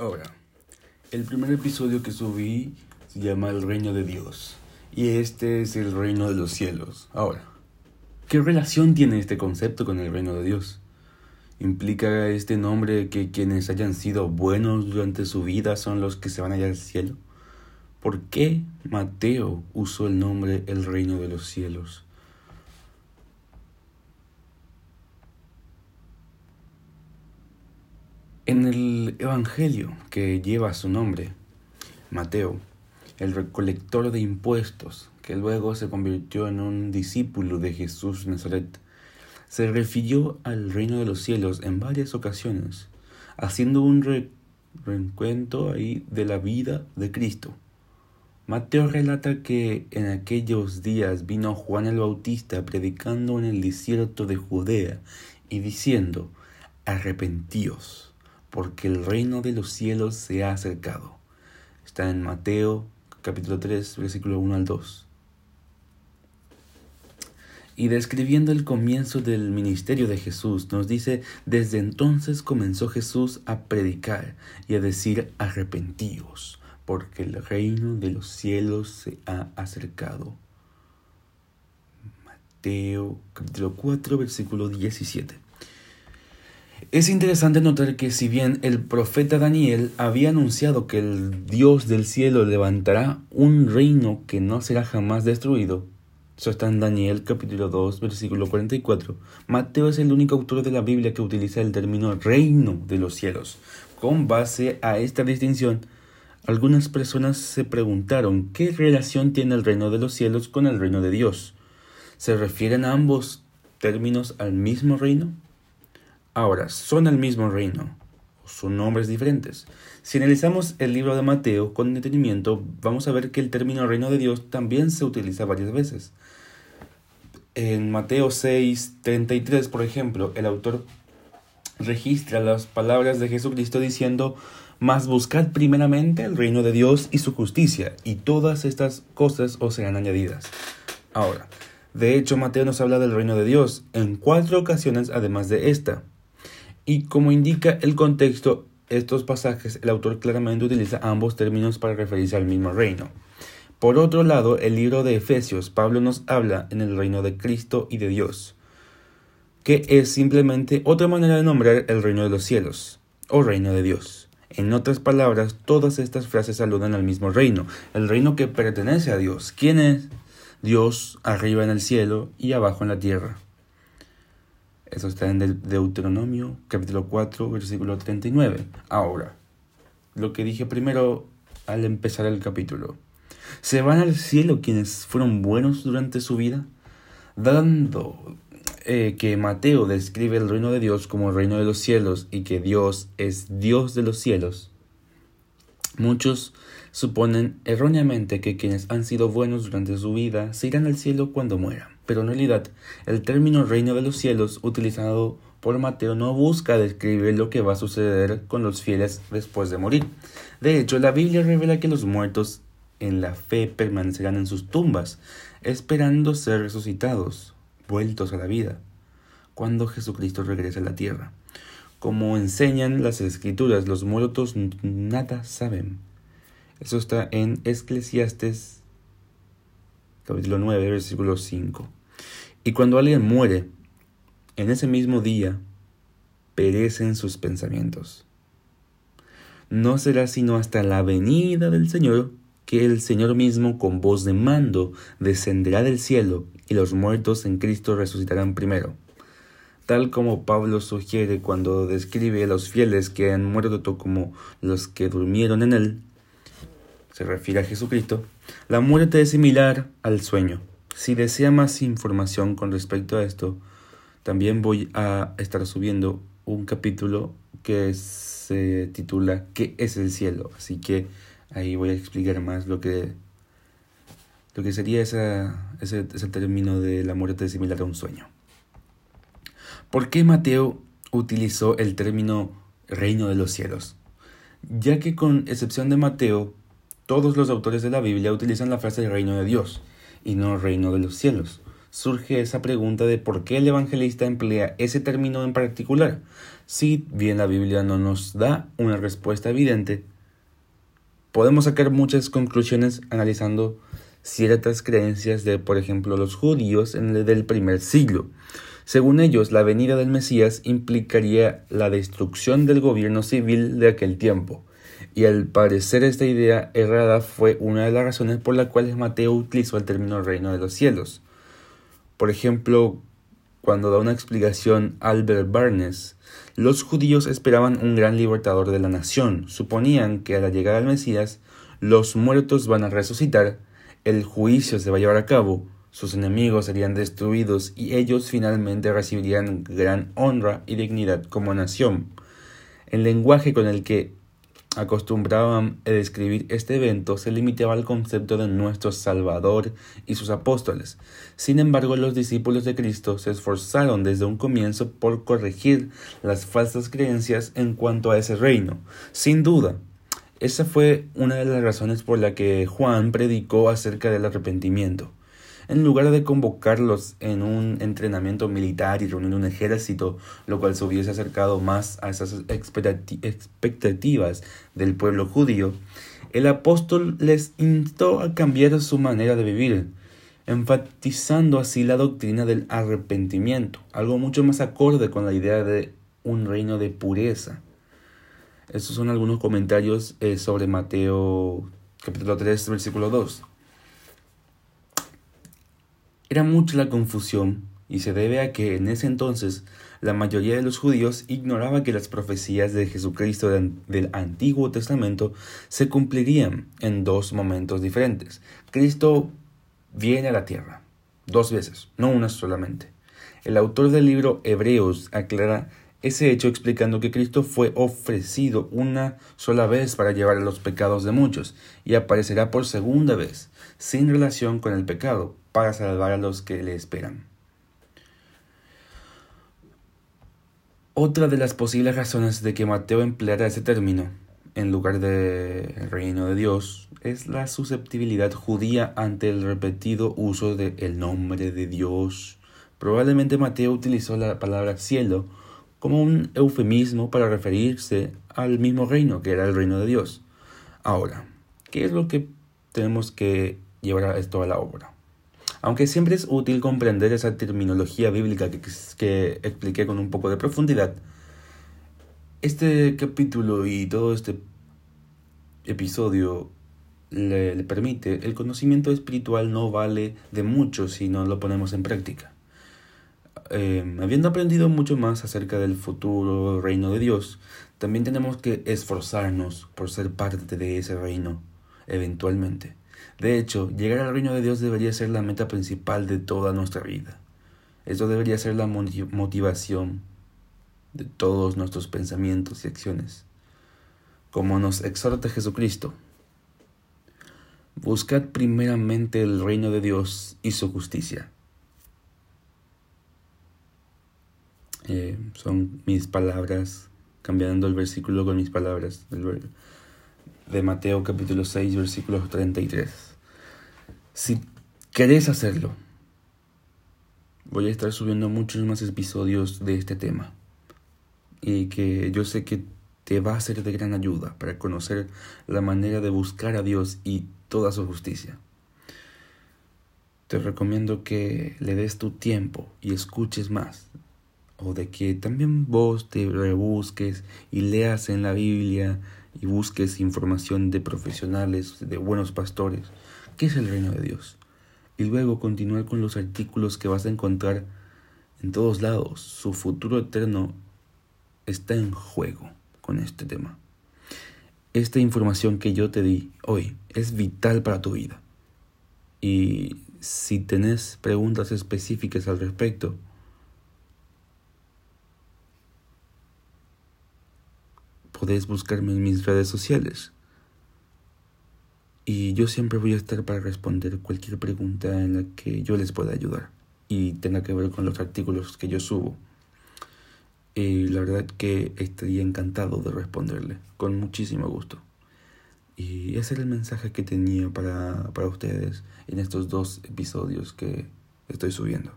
Ahora, el primer episodio que subí se llama El Reino de Dios. Y este es el reino de los cielos. Ahora, ¿qué relación tiene este concepto con el reino de Dios? ¿Implica este nombre que quienes hayan sido buenos durante su vida son los que se van allá al cielo? ¿Por qué Mateo usó el nombre el reino de los cielos? En el Evangelio que lleva su nombre, Mateo, el recolector de impuestos, que luego se convirtió en un discípulo de Jesús Nazaret, se refirió al reino de los cielos en varias ocasiones, haciendo un reencuentro ahí de la vida de Cristo. Mateo relata que en aquellos días vino Juan el Bautista predicando en el desierto de Judea y diciendo, arrepentíos porque el reino de los cielos se ha acercado. Está en Mateo capítulo 3, versículo 1 al 2. Y describiendo el comienzo del ministerio de Jesús, nos dice, desde entonces comenzó Jesús a predicar y a decir, arrepentíos, porque el reino de los cielos se ha acercado. Mateo capítulo 4, versículo 17. Es interesante notar que si bien el profeta Daniel había anunciado que el Dios del cielo levantará un reino que no será jamás destruido, eso está en Daniel capítulo 2 versículo 44, Mateo es el único autor de la Biblia que utiliza el término reino de los cielos. Con base a esta distinción, algunas personas se preguntaron qué relación tiene el reino de los cielos con el reino de Dios. ¿Se refieren ambos términos al mismo reino? Ahora, son el mismo reino, son nombres diferentes. Si analizamos el libro de Mateo con detenimiento, vamos a ver que el término reino de Dios también se utiliza varias veces. En Mateo 6, 33, por ejemplo, el autor registra las palabras de Jesucristo diciendo, mas buscad primeramente el reino de Dios y su justicia, y todas estas cosas os serán añadidas. Ahora, de hecho, Mateo nos habla del reino de Dios en cuatro ocasiones además de esta. Y como indica el contexto, estos pasajes, el autor claramente utiliza ambos términos para referirse al mismo reino. Por otro lado, el libro de Efesios, Pablo nos habla en el reino de Cristo y de Dios, que es simplemente otra manera de nombrar el reino de los cielos, o reino de Dios. En otras palabras, todas estas frases saludan al mismo reino, el reino que pertenece a Dios. ¿Quién es? Dios arriba en el cielo y abajo en la tierra. Eso está en Deuteronomio capítulo 4 versículo 39. Ahora, lo que dije primero al empezar el capítulo. ¿Se van al cielo quienes fueron buenos durante su vida? Dando eh, que Mateo describe el reino de Dios como el reino de los cielos y que Dios es Dios de los cielos, muchos suponen erróneamente que quienes han sido buenos durante su vida se irán al cielo cuando mueran. Pero en realidad, el término reino de los cielos utilizado por Mateo no busca describir lo que va a suceder con los fieles después de morir. De hecho, la Biblia revela que los muertos en la fe permanecerán en sus tumbas, esperando ser resucitados, vueltos a la vida, cuando Jesucristo regrese a la tierra. Como enseñan las escrituras, los muertos nada saben. Eso está en Eclesiastes capítulo 9, versículo 5. Y cuando alguien muere, en ese mismo día perecen sus pensamientos. No será sino hasta la venida del Señor que el Señor mismo con voz de mando descenderá del cielo y los muertos en Cristo resucitarán primero. Tal como Pablo sugiere cuando describe a los fieles que han muerto como los que durmieron en él, se refiere a Jesucristo, la muerte es similar al sueño. Si desea más información con respecto a esto, también voy a estar subiendo un capítulo que se titula ¿Qué es el cielo? Así que ahí voy a explicar más lo que, lo que sería esa, ese, ese término de la muerte similar a un sueño. ¿Por qué Mateo utilizó el término reino de los cielos? Ya que con excepción de Mateo, todos los autores de la Biblia utilizan la frase reino de Dios y no reino de los cielos. surge esa pregunta de por qué el evangelista emplea ese término en particular. Si bien la Biblia no nos da una respuesta evidente, podemos sacar muchas conclusiones analizando ciertas creencias de, por ejemplo, los judíos en el del primer siglo. Según ellos, la venida del Mesías implicaría la destrucción del gobierno civil de aquel tiempo. Y al parecer esta idea errada fue una de las razones por las cuales Mateo utilizó el término reino de los cielos. Por ejemplo, cuando da una explicación Albert Barnes, los judíos esperaban un gran libertador de la nación, suponían que a la llegada del Mesías los muertos van a resucitar, el juicio se va a llevar a cabo, sus enemigos serían destruidos y ellos finalmente recibirían gran honra y dignidad como nación. El lenguaje con el que acostumbraban a describir este evento se limitaba al concepto de nuestro Salvador y sus apóstoles. Sin embargo, los discípulos de Cristo se esforzaron desde un comienzo por corregir las falsas creencias en cuanto a ese reino. Sin duda, esa fue una de las razones por la que Juan predicó acerca del arrepentimiento en lugar de convocarlos en un entrenamiento militar y reunir un ejército, lo cual se hubiese acercado más a esas expectativas del pueblo judío, el apóstol les instó a cambiar su manera de vivir, enfatizando así la doctrina del arrepentimiento, algo mucho más acorde con la idea de un reino de pureza. Estos son algunos comentarios eh, sobre Mateo capítulo 3, versículo 2. Era mucha la confusión y se debe a que en ese entonces la mayoría de los judíos ignoraba que las profecías de Jesucristo del Antiguo Testamento se cumplirían en dos momentos diferentes. Cristo viene a la tierra dos veces, no una solamente. El autor del libro Hebreos aclara ese hecho explicando que Cristo fue ofrecido una sola vez para llevar los pecados de muchos y aparecerá por segunda vez, sin relación con el pecado, para salvar a los que le esperan. Otra de las posibles razones de que Mateo empleara ese término en lugar de reino de Dios es la susceptibilidad judía ante el repetido uso del el nombre de Dios. Probablemente Mateo utilizó la palabra cielo como un eufemismo para referirse al mismo reino que era el reino de Dios. Ahora, ¿qué es lo que tenemos que llevar esto a la obra? Aunque siempre es útil comprender esa terminología bíblica que, que expliqué con un poco de profundidad, este capítulo y todo este episodio le, permite, el conocimiento espiritual no vale de mucho si no lo ponemos en práctica. Eh, habiendo aprendido mucho más acerca del futuro reino de Dios, también tenemos que esforzarnos por ser parte de ese reino, eventualmente. De hecho, llegar al reino de Dios debería ser la meta principal de toda nuestra vida. Esto debería ser la motivación de todos nuestros pensamientos y acciones. Como nos exhorta Jesucristo, buscad primeramente el reino de Dios y su justicia. Eh, son mis palabras, cambiando el versículo con mis palabras de Mateo capítulo 6, versículo 33. Si querés hacerlo, voy a estar subiendo muchos más episodios de este tema. Y que yo sé que te va a ser de gran ayuda para conocer la manera de buscar a Dios y toda su justicia. Te recomiendo que le des tu tiempo y escuches más. O de que también vos te rebusques y leas en la Biblia y busques información de profesionales, de buenos pastores ¿Qué es el reino de Dios? Y luego continuar con los artículos que vas a encontrar en todos lados. Su futuro eterno está en juego con este tema. Esta información que yo te di hoy es vital para tu vida. Y si tenés preguntas específicas al respecto, podés buscarme en mis redes sociales. Y yo siempre voy a estar para responder cualquier pregunta en la que yo les pueda ayudar y tenga que ver con los artículos que yo subo. Y la verdad que estaría encantado de responderle, con muchísimo gusto. Y ese era el mensaje que tenía para, para ustedes en estos dos episodios que estoy subiendo.